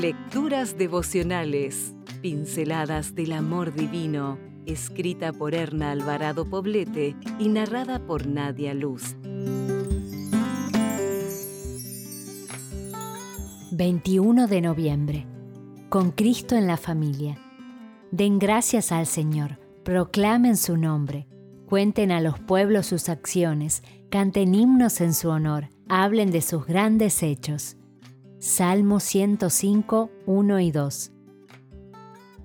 Lecturas devocionales, pinceladas del amor divino, escrita por Erna Alvarado Poblete y narrada por Nadia Luz. 21 de noviembre. Con Cristo en la familia. Den gracias al Señor, proclamen su nombre, cuenten a los pueblos sus acciones, canten himnos en su honor, hablen de sus grandes hechos. Salmo 105, 1 y 2.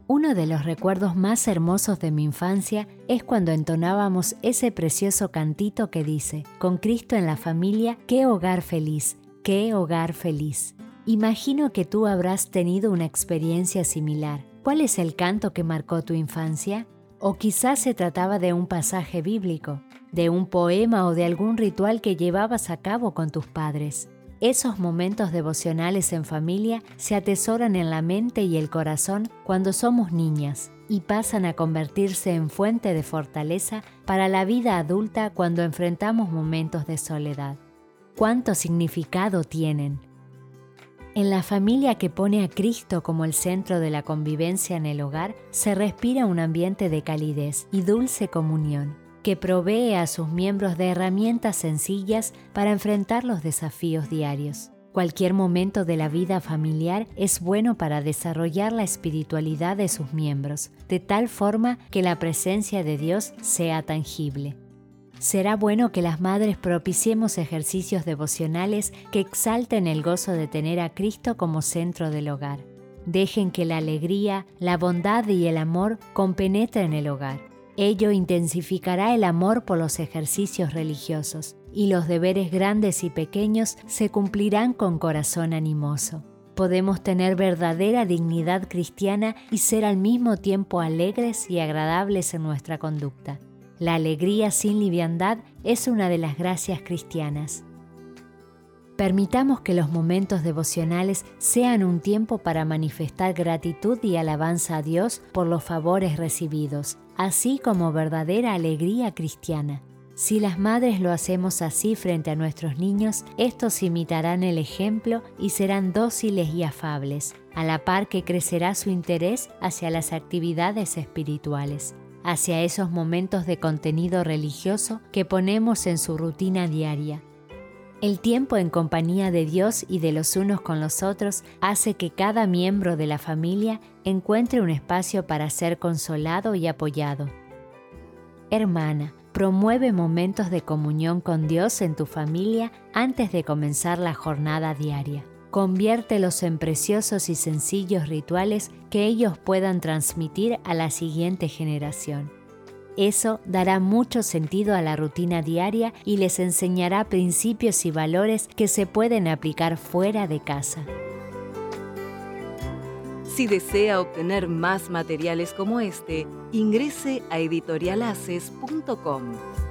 Uno de los recuerdos más hermosos de mi infancia es cuando entonábamos ese precioso cantito que dice, con Cristo en la familia, qué hogar feliz, qué hogar feliz. Imagino que tú habrás tenido una experiencia similar. ¿Cuál es el canto que marcó tu infancia? O quizás se trataba de un pasaje bíblico, de un poema o de algún ritual que llevabas a cabo con tus padres. Esos momentos devocionales en familia se atesoran en la mente y el corazón cuando somos niñas y pasan a convertirse en fuente de fortaleza para la vida adulta cuando enfrentamos momentos de soledad. ¿Cuánto significado tienen? En la familia que pone a Cristo como el centro de la convivencia en el hogar, se respira un ambiente de calidez y dulce comunión que provee a sus miembros de herramientas sencillas para enfrentar los desafíos diarios. Cualquier momento de la vida familiar es bueno para desarrollar la espiritualidad de sus miembros, de tal forma que la presencia de Dios sea tangible. Será bueno que las madres propiciemos ejercicios devocionales que exalten el gozo de tener a Cristo como centro del hogar. Dejen que la alegría, la bondad y el amor compenetren el hogar Ello intensificará el amor por los ejercicios religiosos y los deberes grandes y pequeños se cumplirán con corazón animoso. Podemos tener verdadera dignidad cristiana y ser al mismo tiempo alegres y agradables en nuestra conducta. La alegría sin liviandad es una de las gracias cristianas. Permitamos que los momentos devocionales sean un tiempo para manifestar gratitud y alabanza a Dios por los favores recibidos, así como verdadera alegría cristiana. Si las madres lo hacemos así frente a nuestros niños, estos imitarán el ejemplo y serán dóciles y afables, a la par que crecerá su interés hacia las actividades espirituales, hacia esos momentos de contenido religioso que ponemos en su rutina diaria el tiempo en compañía de Dios y de los unos con los otros hace que cada miembro de la familia encuentre un espacio para ser consolado y apoyado. Hermana, promueve momentos de comunión con Dios en tu familia antes de comenzar la jornada diaria. Conviértelos en preciosos y sencillos rituales que ellos puedan transmitir a la siguiente generación. Eso dará mucho sentido a la rutina diaria y les enseñará principios y valores que se pueden aplicar fuera de casa. Si desea obtener más materiales como este, ingrese a editorialaces.com.